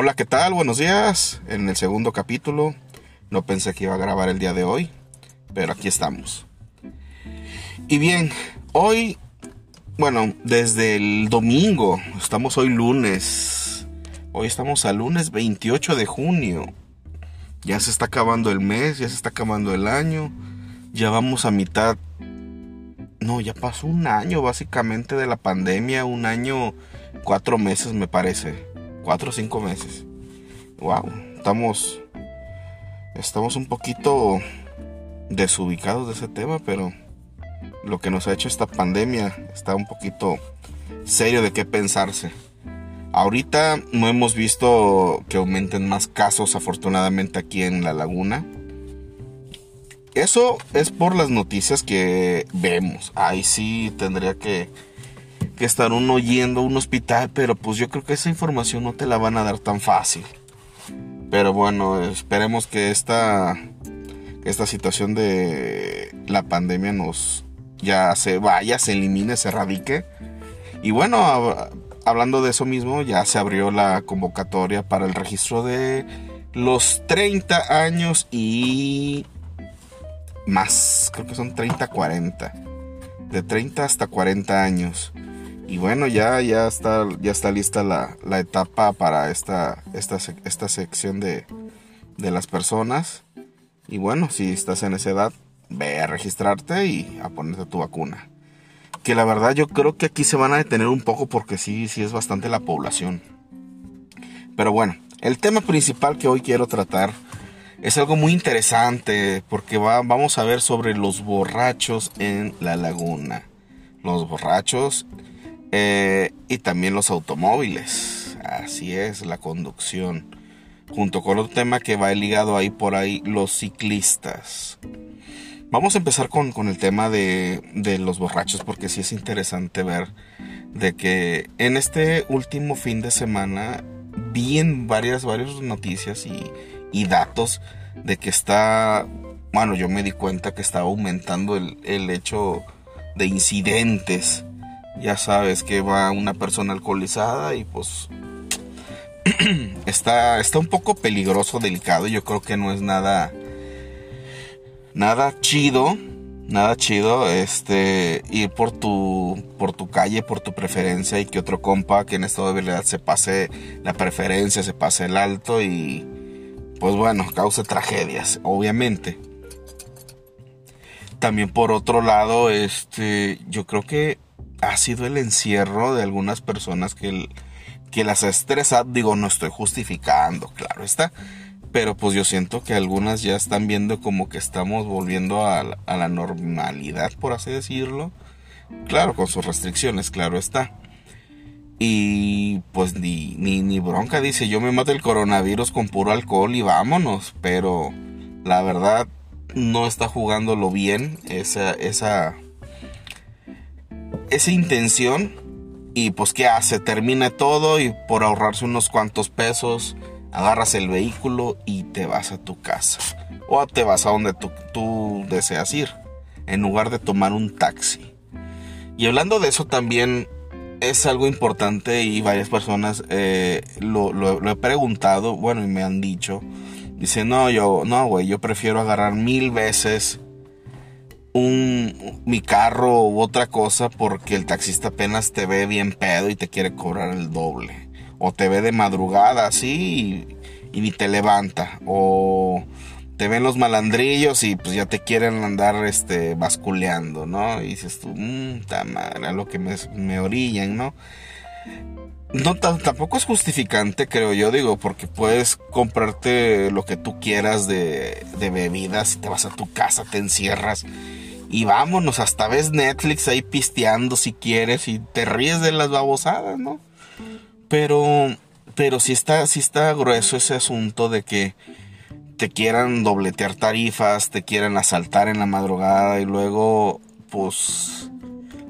Hola, ¿qué tal? Buenos días. En el segundo capítulo. No pensé que iba a grabar el día de hoy, pero aquí estamos. Y bien, hoy, bueno, desde el domingo, estamos hoy lunes. Hoy estamos al lunes 28 de junio. Ya se está acabando el mes, ya se está acabando el año. Ya vamos a mitad no, ya pasó un año básicamente de la pandemia, un año, cuatro meses me parece, cuatro o cinco meses. Wow, estamos, estamos un poquito desubicados de ese tema, pero lo que nos ha hecho esta pandemia está un poquito serio de qué pensarse. Ahorita no hemos visto que aumenten más casos afortunadamente aquí en la laguna eso es por las noticias que vemos. Ahí sí tendría que, estar uno yendo a un hospital, pero pues yo creo que esa información no te la van a dar tan fácil. Pero bueno, esperemos que esta, esta situación de la pandemia nos ya se vaya, se elimine, se erradique. Y bueno, hablando de eso mismo, ya se abrió la convocatoria para el registro de los 30 años y más, creo que son 30, 40. De 30 hasta 40 años. Y bueno, ya, ya, está, ya está lista la, etapa para esta, esta, esta sección de, de las personas. Y bueno, si estás en esa edad, ve a registrarte y a ponerte tu vacuna. Que la verdad yo creo que aquí se van a detener un poco porque sí, sí es bastante la población. Pero bueno, el tema principal que hoy quiero tratar es algo muy interesante porque vamos a ver sobre los borrachos en la laguna. Los borrachos eh, y también los automóviles. Así es, la conducción. Junto con otro tema que va ligado ahí por ahí, los ciclistas. Vamos a empezar con, el tema de, de, los borrachos porque sí es interesante ver de que en este último fin de semana vi en varias, varias noticias y, y datos de que está, bueno, yo me di cuenta que estaba aumentando el, el hecho de incidentes. Ya sabes que va una persona alcoholizada y pues está, está un poco peligroso, delicado. Yo creo que no es nada, nada chido, nada chido, este, ir por tu, por tu calle, por tu preferencia y que otro compa que en estado de verdad se pase la preferencia, se pase el alto y pues bueno, causa tragedias, obviamente. También por otro lado, este, yo creo que ha sido el encierro de algunas personas que, que las ha estresado. Digo, no estoy justificando, claro está. Pero pues yo siento que algunas ya están viendo como que estamos volviendo a la, normalidad, por así decirlo. Claro, con sus restricciones, claro está. Y pues ni, ni, bronca, dice, yo me mato el coronavirus con puro alcohol y vámonos. Pero la verdad no está jugándolo bien esa, esa, esa intención. Y pues ¿qué hace? Termina todo y por ahorrarse unos cuantos pesos, agarras el vehículo y te vas a tu casa. O te vas a donde tú, tú deseas ir, en lugar de tomar un taxi. Y hablando de eso también es algo importante y varias personas eh, lo, he preguntado, bueno, y me han dicho, dice, no, yo, no, güey, yo prefiero agarrar mil veces un, mi carro u otra cosa porque el taxista apenas te ve bien pedo y te quiere cobrar el doble. O te ve de madrugada así y, ni te levanta. O te ven los malandrillos y pues ya te quieren andar este basculeando, ¿no? Y dices tú, mmm, madre, a lo que me, me orillan, ¿no? No, tampoco es justificante, creo yo, digo, porque puedes comprarte lo que tú quieras de, de bebidas, y te vas a tu casa, te encierras y vámonos, hasta ves Netflix ahí pisteando si quieres y te ríes de las babosadas, ¿no? Pero, pero sí está, sí está grueso ese asunto de que te quieran dobletear tarifas, te quieran asaltar en la madrugada y luego pues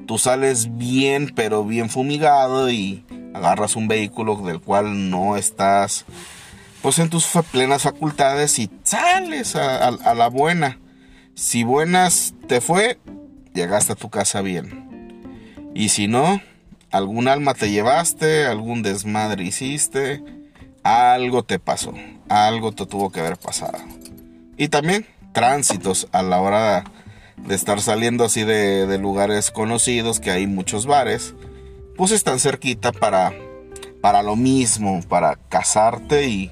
tú sales bien pero bien fumigado y agarras un vehículo del cual no estás pues en tus plenas facultades y sales a, la buena. Si buenas te fue, llegaste a tu casa bien. Y si no, algún alma te llevaste, algún desmadre hiciste, algo te pasó, algo te tuvo que haber pasado. Y también tránsitos a la hora de estar saliendo así de, lugares conocidos, que hay muchos bares, pues están cerquita para, para lo mismo, para casarte y,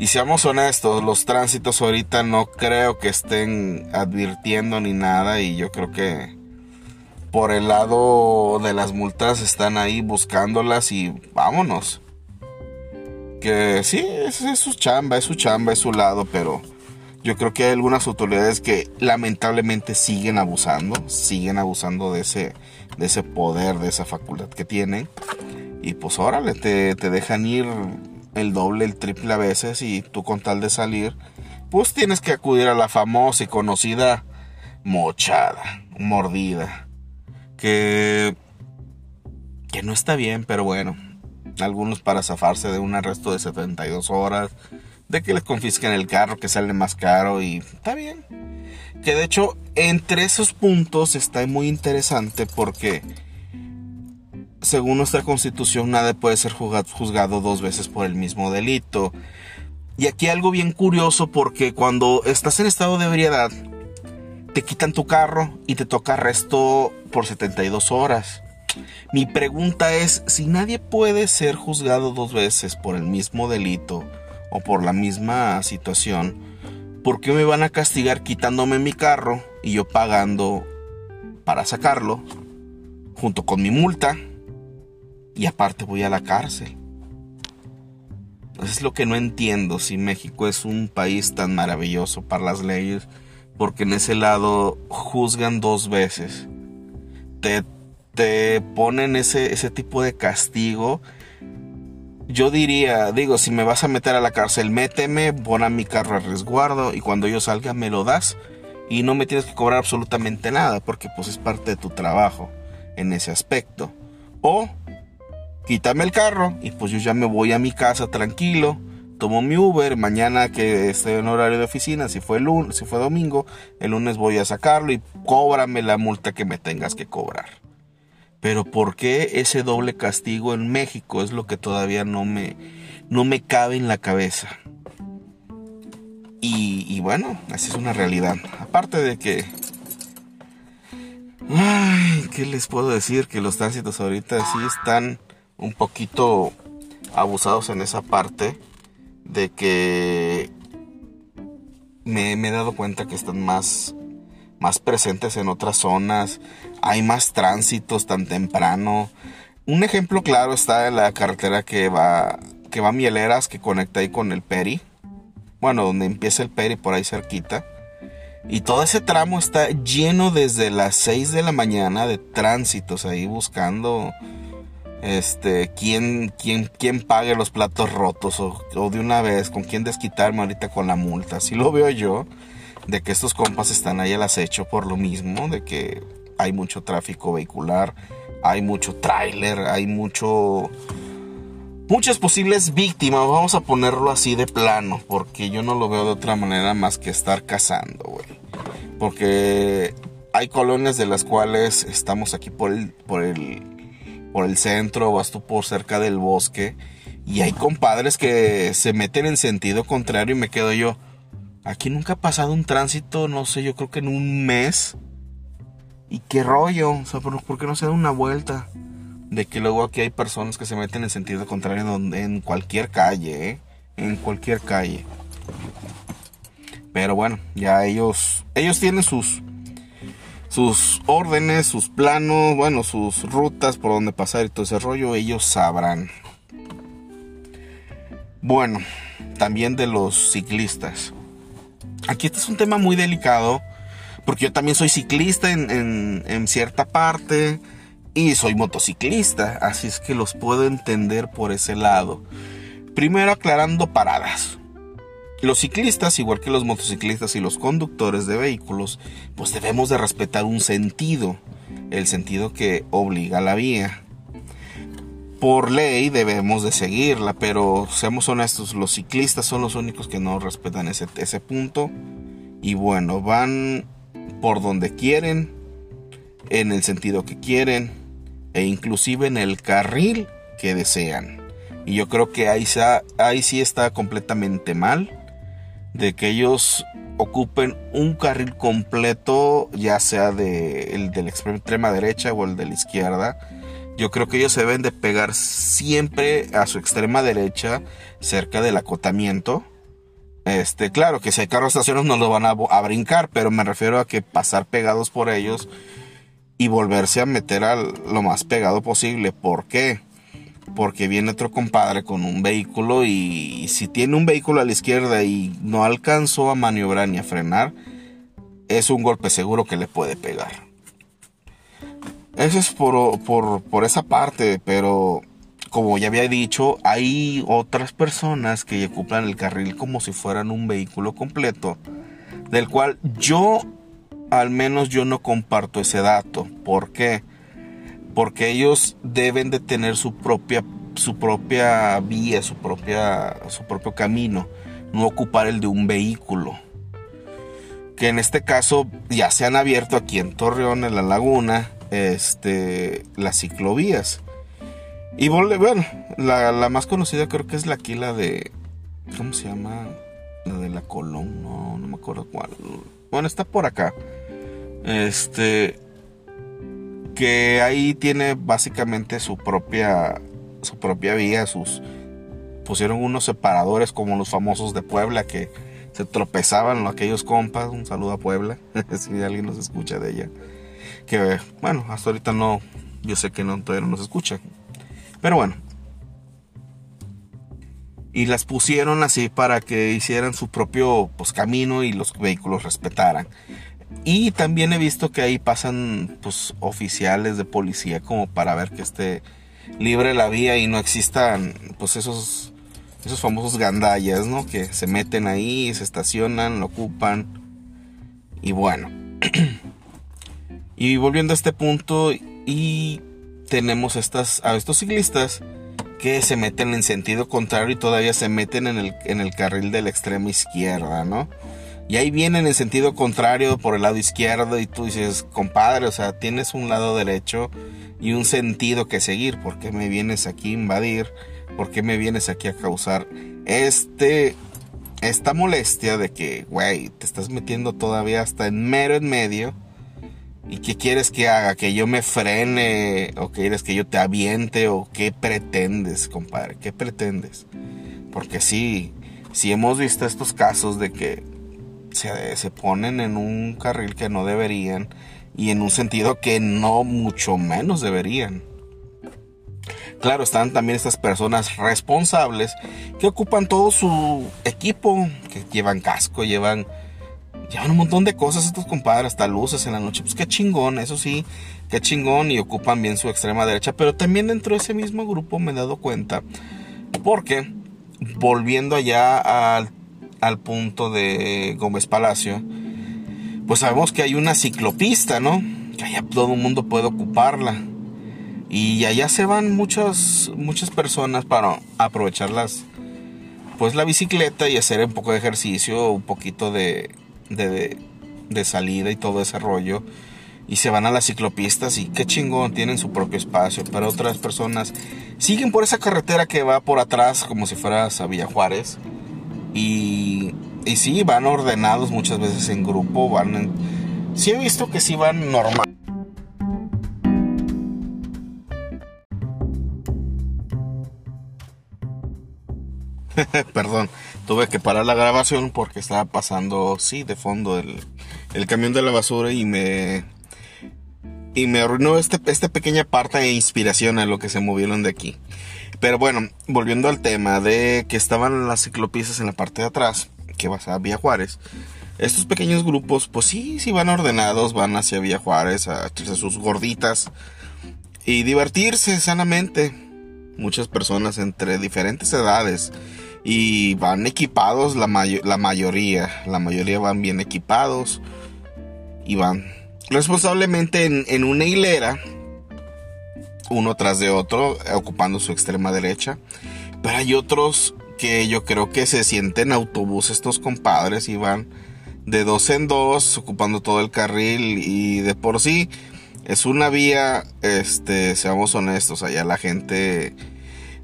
y seamos honestos, los tránsitos ahorita no creo que estén advirtiendo ni nada y yo creo que por el lado de las multas están ahí buscándolas y vámonos. Que sí, es, su chamba, es su chamba, es su lado, pero yo creo que hay algunas autoridades que lamentablemente siguen abusando, siguen abusando de ese, de ese poder, de esa facultad que tienen. Y pues órale, te, te dejan ir el doble, el triple a veces y tú con tal de salir, pues tienes que acudir a la famosa y conocida mochada, mordida que, que no está bien, pero bueno, algunos para zafarse de un arresto de 72 horas, de que les confisquen el carro que sale más caro y está bien. Que de hecho entre esos puntos está muy interesante porque según nuestra constitución nadie puede ser juzgado dos veces por el mismo delito. Y aquí algo bien curioso porque cuando estás en estado de ebriedad, te quitan tu carro y te toca arresto por 72 horas. Mi pregunta es, si nadie puede ser juzgado dos veces por el mismo delito o por la misma situación, ¿por qué me van a castigar quitándome mi carro y yo pagando para sacarlo junto con mi multa? Y aparte voy a la cárcel. es lo que no entiendo si México es un país tan maravilloso para las leyes porque en ese lado juzgan dos veces. Te, te ponen ese, ese tipo de castigo. Yo diría, digo, si me vas a meter a la cárcel, méteme, pon a mi carro a resguardo y cuando yo salga me lo das y no me tienes que cobrar absolutamente nada porque pues es parte de tu trabajo en ese aspecto. O quítame el carro y pues yo ya me voy a mi casa tranquilo tomo mi Uber, mañana que esté en horario de oficina, si fue, lunes, si fue domingo, el lunes voy a sacarlo y cóbrame la multa que me tengas que cobrar. Pero ¿por qué ese doble castigo en México? Es lo que todavía no me, no me cabe en la cabeza. Y, y bueno, así es una realidad. Aparte de que... Ay, ¿qué les puedo decir? Que los tránsitos ahorita sí están un poquito abusados en esa parte de que me, he dado cuenta que están más, más presentes en otras zonas, hay más tránsitos tan temprano. Un ejemplo claro está en la carretera que va, que va a Mieleras, que conecta ahí con el Peri. Bueno, donde empieza el Peri, por ahí cerquita. Y todo ese tramo está lleno desde las 6 de la mañana de tránsitos ahí buscando este, quién, quién, quién pague los platos rotos o, de una vez, con quién desquitarme ahorita con la multa. Así lo veo yo, de que estos compas están ahí al acecho por lo mismo, de que hay mucho tráfico vehicular, hay mucho tráiler, hay mucho... Muchas posibles víctimas, vamos a ponerlo así de plano, porque yo no lo veo de otra manera más que estar cazando, güey. Porque hay colonias de las cuales estamos aquí por el, por el por el centro, vas tú por cerca del bosque y hay compadres que se meten en sentido contrario y me quedo yo. Aquí nunca ha pasado un tránsito, no sé, yo creo que en un mes. ¿Y qué rollo? O sea, ¿por, qué no se da una vuelta? De que luego aquí hay personas que se meten en sentido contrario en cualquier calle, ¿eh? En cualquier calle. Pero bueno, ya ellos, ellos tienen sus, sus órdenes, sus planos, bueno, sus rutas por donde pasar y todo ese rollo, ellos sabrán. Bueno, también de los ciclistas. Aquí este es un tema muy delicado, porque yo también soy ciclista en, en cierta parte y soy motociclista, así es que los puedo entender por ese lado. Primero aclarando paradas. Los ciclistas, igual que los motociclistas y los conductores de vehículos, pues debemos de respetar un sentido, el sentido que obliga la vía. Por ley debemos de seguirla, pero seamos honestos, los ciclistas son los únicos que no respetan ese, ese punto. Y bueno, van por donde quieren, en el sentido que quieren, e inclusive en el carril que desean Y yo creo que ahí, ahí sí está completamente mal de que ellos ocupen un carril completo, ya sea de, el de la extrema derecha o el de la izquierda. Yo creo que ellos se deben de pegar siempre a su extrema derecha, cerca del acotamiento. Este, claro que si hay carros estacionados no lo van a, a, brincar, pero me refiero a que pasar pegados por ellos y volverse a meter al, lo más pegado posible. ¿Por qué? Porque viene otro compadre con un vehículo y si tiene un vehículo a la izquierda y no alcanzó a maniobrar ni a frenar, es un golpe seguro que le puede pegar. Eso es por, por, esa parte, pero como ya había dicho, hay otras personas que ocupan el carril como si fueran un vehículo completo, del cual yo, al menos yo no comparto ese dato. ¿Por qué? Porque ellos deben de tener su propia su propia vía, su propia su propio camino, no ocupar el de un vehículo. Que en este caso ya se han abierto aquí en Torreón, en la laguna, este, las ciclovías. Y bueno, la, la más conocida creo que es la aquí, la de. ¿Cómo se llama? La de la Colón, no, no me acuerdo cuál. Bueno, está por acá. Este que ahí tiene básicamente su propia su propia vía, sus pusieron unos separadores como los famosos de Puebla que se tropezaban aquellos compas, un saludo a Puebla, si alguien nos escucha de ella. Que bueno, hasta ahorita no, yo sé que no todavía no nos escucha. Pero bueno. Y las pusieron así para que hicieran su propio pues, camino y los vehículos respetaran. Y también he visto que ahí pasan pues oficiales de policía como para ver que esté libre la vía y no existan pues esos esos famosos gandallas, ¿no? Que se meten ahí, se estacionan, lo ocupan. Y bueno. y volviendo a este punto y tenemos estas a estos ciclistas que se meten en sentido contrario y todavía se meten en el, en el carril de la extrema izquierda, ¿no? Y ahí vienen en sentido contrario por el lado izquierdo y tú dices, compadre, o sea, tienes un lado derecho y un sentido que seguir. ¿Por qué me vienes aquí a invadir? ¿Por qué me vienes aquí a causar este, esta molestia de que, güey, te estás metiendo todavía hasta en mero en medio? ¿Y qué quieres que haga? ¿Que yo me frene? ¿O quieres que yo te aviente? ¿O qué pretendes, compadre? ¿Qué pretendes? Porque sí, sí hemos visto estos casos de que se, ponen en un carril que no deberían y en un sentido que no mucho menos deberían. Claro, están también estas personas responsables que ocupan todo su equipo, que llevan casco, llevan, llevan un montón de cosas estos compadres, hasta luces en la noche. Pues qué chingón, eso sí, qué chingón y ocupan bien su extrema derecha. Pero también dentro de ese mismo grupo me he dado cuenta, porque volviendo allá al al punto de Gómez Palacio, pues sabemos que hay una ciclopista, ¿no? Que allá todo el mundo puede ocuparla. Y allá se van muchas, muchas personas para aprovecharlas, pues la bicicleta y hacer un poco de ejercicio, un poquito de, de, de salida y todo ese rollo. Y se van a las ciclopistas y qué chingón, tienen su propio espacio. Pero otras personas siguen por esa carretera que va por atrás como si fueras a Villa Juárez y, y sí, van ordenados muchas veces en grupo, van en... Sí he visto que sí van normal. Perdón, tuve que parar la grabación porque estaba pasando, sí, de fondo el, el camión de la basura y me y me arruinó este, esta pequeña parte de inspiración a lo que se movieron de aquí. Pero bueno, volviendo al tema de que estaban las ciclopistas en la parte de atrás, que vas a Vía Juárez. Estos pequeños grupos, pues sí, sí van ordenados, van hacia Vía Juárez a echarse sus gorditas y divertirse sanamente. Muchas personas entre diferentes edades y van equipados la, la mayoría. La mayoría van bien equipados y van responsablemente en, una hilera, uno tras de otro, ocupando su extrema derecha. Pero hay otros que yo creo que se sienten autobús estos compadres y van de dos en dos, ocupando todo el carril y de por sí es una vía, este, seamos honestos, allá la gente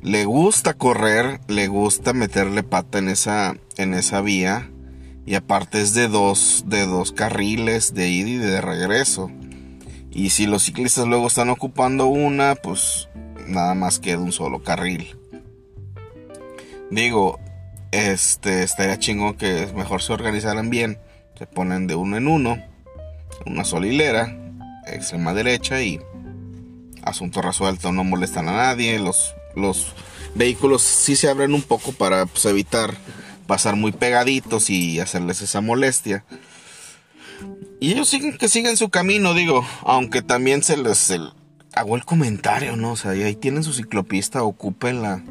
le gusta correr, le gusta meterle pata en esa, en esa vía. Y aparte es de dos, de dos carriles de ida y de regreso. Y si los ciclistas luego están ocupando una, pues nada más queda un solo carril. Digo, este estaría chingón que mejor se organizaran bien. Se ponen de uno en uno, una sola hilera, extrema derecha y asunto resuelto, no molestan a nadie, los, los vehículos sí se abren un poco para pues, evitar pasar muy pegaditos y hacerles esa molestia. Y ellos siguen que siguen su camino, digo, aunque también se les hago el comentario, ¿no? O sea, ahí tienen su ciclopista, ocúpenla.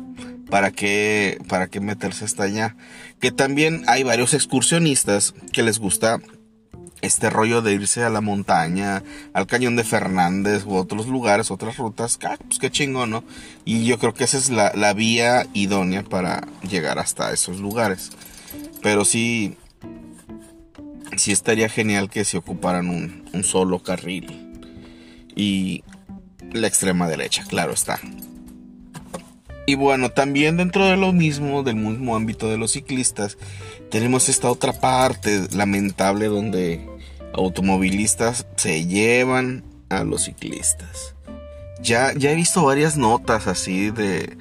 ¿Para qué, para qué meterse hasta allá? Que también hay varios excursionistas que les gusta este rollo de irse a la montaña, al cañón de Fernández u otros lugares, otras rutas, pues qué chingón, ¿no? Y yo creo que esa es la, vía idónea para llegar hasta esos lugares. Pero sí, sí estaría genial que se ocuparan un, solo carril. Y la extrema derecha, claro está. Y bueno, también dentro de lo mismo, del mismo ámbito de los ciclistas, tenemos esta otra parte lamentable donde automovilistas se llevan a los ciclistas. Ya, ya he visto varias notas así de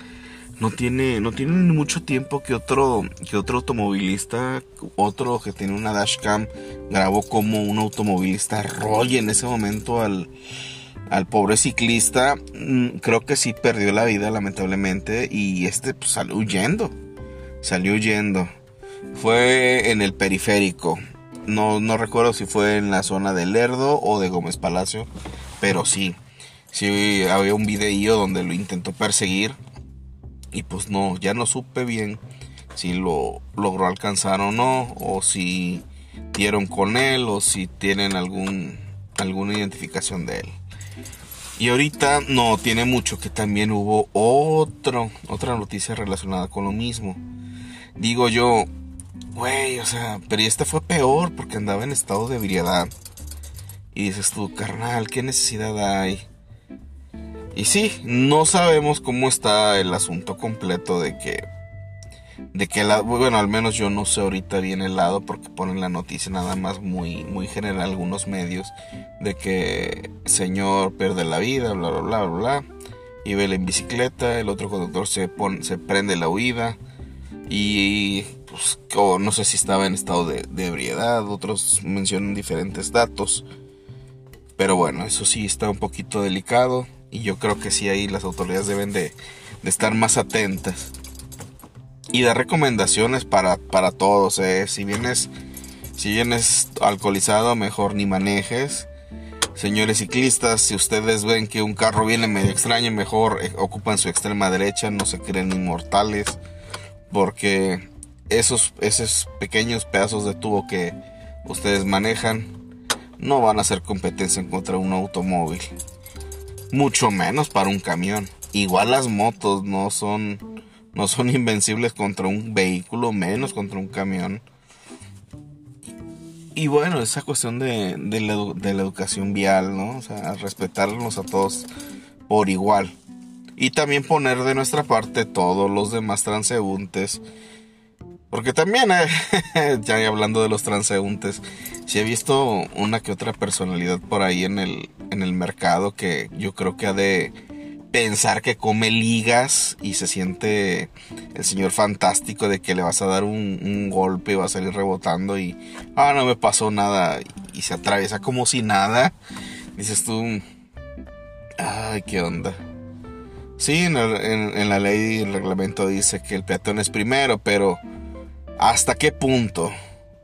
no tiene no mucho tiempo que otro que otro automovilista otro que tiene una dashcam grabó como un automovilista roye en ese momento al al pobre ciclista. Mm, creo que sí perdió la vida lamentablemente y este pues, salió huyendo salió huyendo. Fue en el periférico. No, no recuerdo si fue en la zona de Lerdo o de Gómez Palacio, pero sí, sí había un video donde lo intentó perseguir y pues no, ya no supe bien si lo logró alcanzar o no, o si dieron con él o si tienen algún, alguna identificación de él. Y ahorita no tiene mucho que también hubo otro, otra noticia relacionada con lo mismo. Digo yo, Güey, o sea, pero este fue peor porque andaba en estado de ebriedad. Y dices tú, carnal, ¿qué necesidad hay? Y sí, no sabemos cómo está el asunto completo de que. De que la. Bueno, al menos yo no sé ahorita bien el lado porque ponen la noticia nada más muy, muy general algunos medios. De que señor pierde la vida, bla, bla, bla, bla. Y ve en bicicleta, el otro conductor se, pone, se prende la huida. Y pues, no sé si estaba en estado de, ebriedad, otros mencionan diferentes datos. Pero bueno, eso sí está un poquito delicado y yo creo que sí ahí las autoridades deben de, estar más atentas. Y dar recomendaciones para, para todos. ¿eh? Si, vienes, si vienes alcoholizado, mejor ni manejes. Señores ciclistas, si ustedes ven que un carro viene medio extraño, mejor eh, ocupan su extrema derecha, no se creen inmortales. Porque esos, esos pequeños pedazos de tubo que ustedes manejan no van a hacer competencia contra un automóvil. Mucho menos para un camión. Igual las motos no son, no son invencibles contra un vehículo, menos contra un camión. Y bueno, esa cuestión de, de, la, educación vial, ¿no? O sea, respetarnos a todos por igual. Y también poner de nuestra parte todos los demás transeúntes porque también, eh, ya hablando de los transeúntes, si he visto una que otra personalidad por ahí en el, en el mercado que yo creo que ha de pensar que come ligas y se siente el señor fantástico de que le vas a dar un, golpe y va a salir rebotando y, ah, no me pasó nada y se atraviesa como si nada. Dices tú, ay, qué onda. Sí, en, en la ley y el reglamento dice que el peatón es primero, pero ¿Hasta qué punto?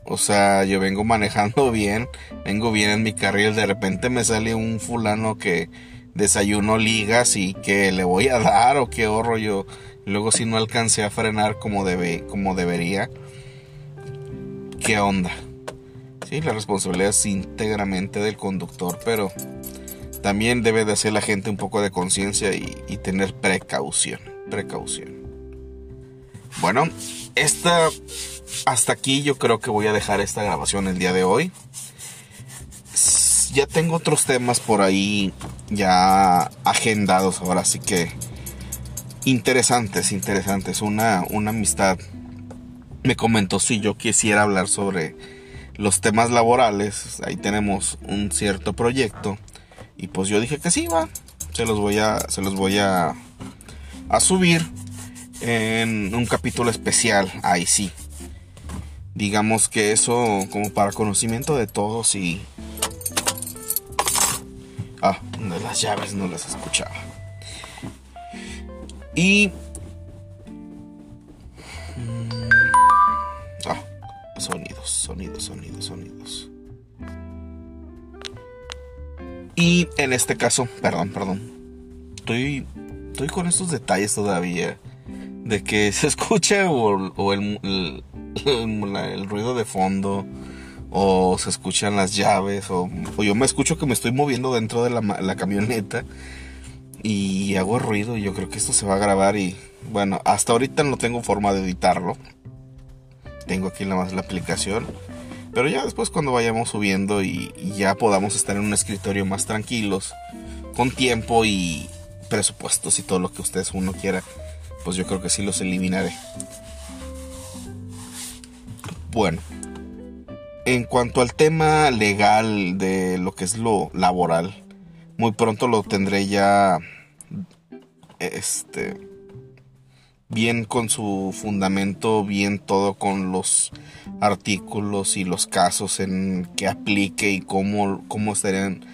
O sea, yo vengo manejando bien, vengo bien en mi carril, de repente me sale un fulano que desayuno ligas y que le voy a dar o qué horror yo. Luego si no alcancé a frenar como, debe, como debería. ¿Qué onda? Sí, la responsabilidad es íntegramente del conductor, pero también debe de hacer la gente un poco de conciencia y, y tener precaución. Precaución. Bueno, esta hasta aquí yo creo que voy a dejar esta grabación el día de hoy. Ya tengo otros temas por ahí ya agendados ahora, así que interesantes, interesantes. Una, una amistad me comentó si yo quisiera hablar sobre los temas laborales. Ahí tenemos un cierto proyecto. Y pues yo dije que sí, va. Se los voy a, se los voy a, a subir en un capítulo especial. Ahí sí. Digamos que eso como para conocimiento de todos y... Ah, de las llaves no las escuchaba. Y... Mm, ah, sonidos, sonidos, sonidos, sonidos. Y en este caso, perdón, perdón. Estoy, estoy con estos detalles todavía. De que se escuche o, el, el, ruido de fondo. O se escuchan las llaves. O, yo me escucho que me estoy moviendo dentro de la, la camioneta y hago ruido y yo creo que esto se va a grabar y bueno, hasta ahorita no tengo forma de editarlo. Tengo aquí nada más la aplicación. Pero ya después cuando vayamos subiendo y, ya podamos estar en un escritorio más tranquilos, con tiempo y presupuestos y todo lo que ustedes uno quiera, pues yo creo que sí los eliminaré. Bueno, en cuanto al tema legal de lo que es lo laboral, muy pronto lo tendré ya este bien con su fundamento, bien todo con los artículos y los casos en que aplique y cómo, cómo estarían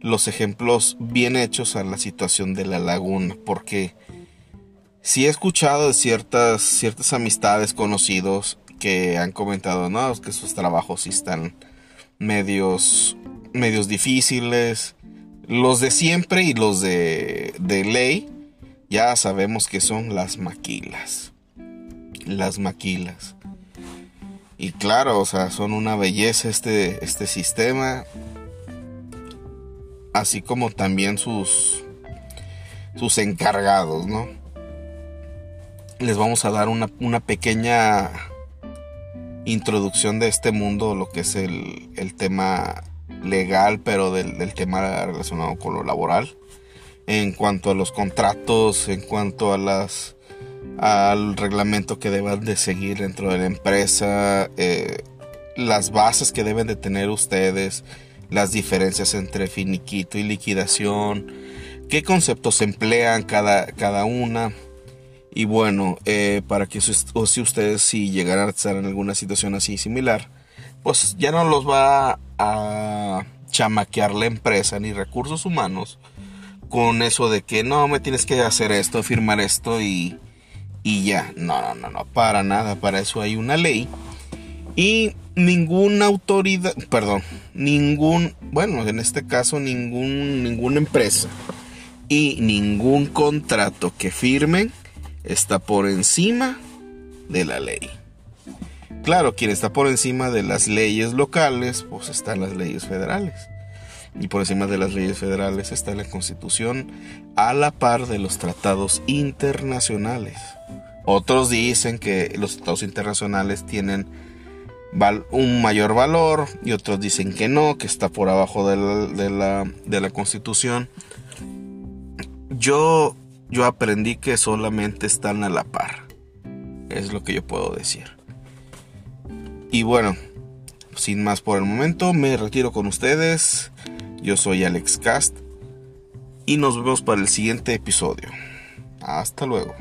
los ejemplos bien hechos a la situación de la laguna, porque si he escuchado de ciertas, ciertas amistades conocidos que han comentado, no, que sus trabajos sí están medios, medios difíciles, los de siempre y los de, de ley, ya sabemos que son las maquilas. Las maquilas. Y claro, o sea, son una belleza este, este sistema. Así como también sus, sus encargados, ¿no? Les vamos a dar una, una pequeña introducción de este mundo, lo que es el, el tema legal, pero del, tema relacionado con lo laboral. En cuanto a los contratos, en cuanto a las al reglamento que deban de seguir dentro de la empresa, eh, las bases que deben de tener ustedes, las diferencias entre finiquito y liquidación, qué conceptos emplean cada, cada una. Y bueno, eh, para que si ustedes si llegaran a estar en alguna situación así similar, pues ya no los va a chamaquear la empresa ni recursos humanos con eso de que no me tienes que hacer esto, firmar esto y, y ya. No, no, no, no, para nada. Para eso hay una ley. Y ninguna autoridad, perdón, ningún, bueno, en este caso ningún, ninguna empresa y ningún contrato que firmen está por encima de la ley. Claro, quien está por encima de las leyes locales, pues están las leyes federales. Y por encima de las leyes federales está la constitución a la par de los tratados internacionales. Otros dicen que los tratados internacionales tienen un mayor valor y otros dicen que no, que está por abajo de la, de la, constitución. Yo, yo aprendí que solamente están a la par. Es lo que yo puedo decir. Y bueno, sin más por el momento, me retiro con ustedes. Yo soy Alex Cast y nos vemos para el siguiente episodio. Hasta luego.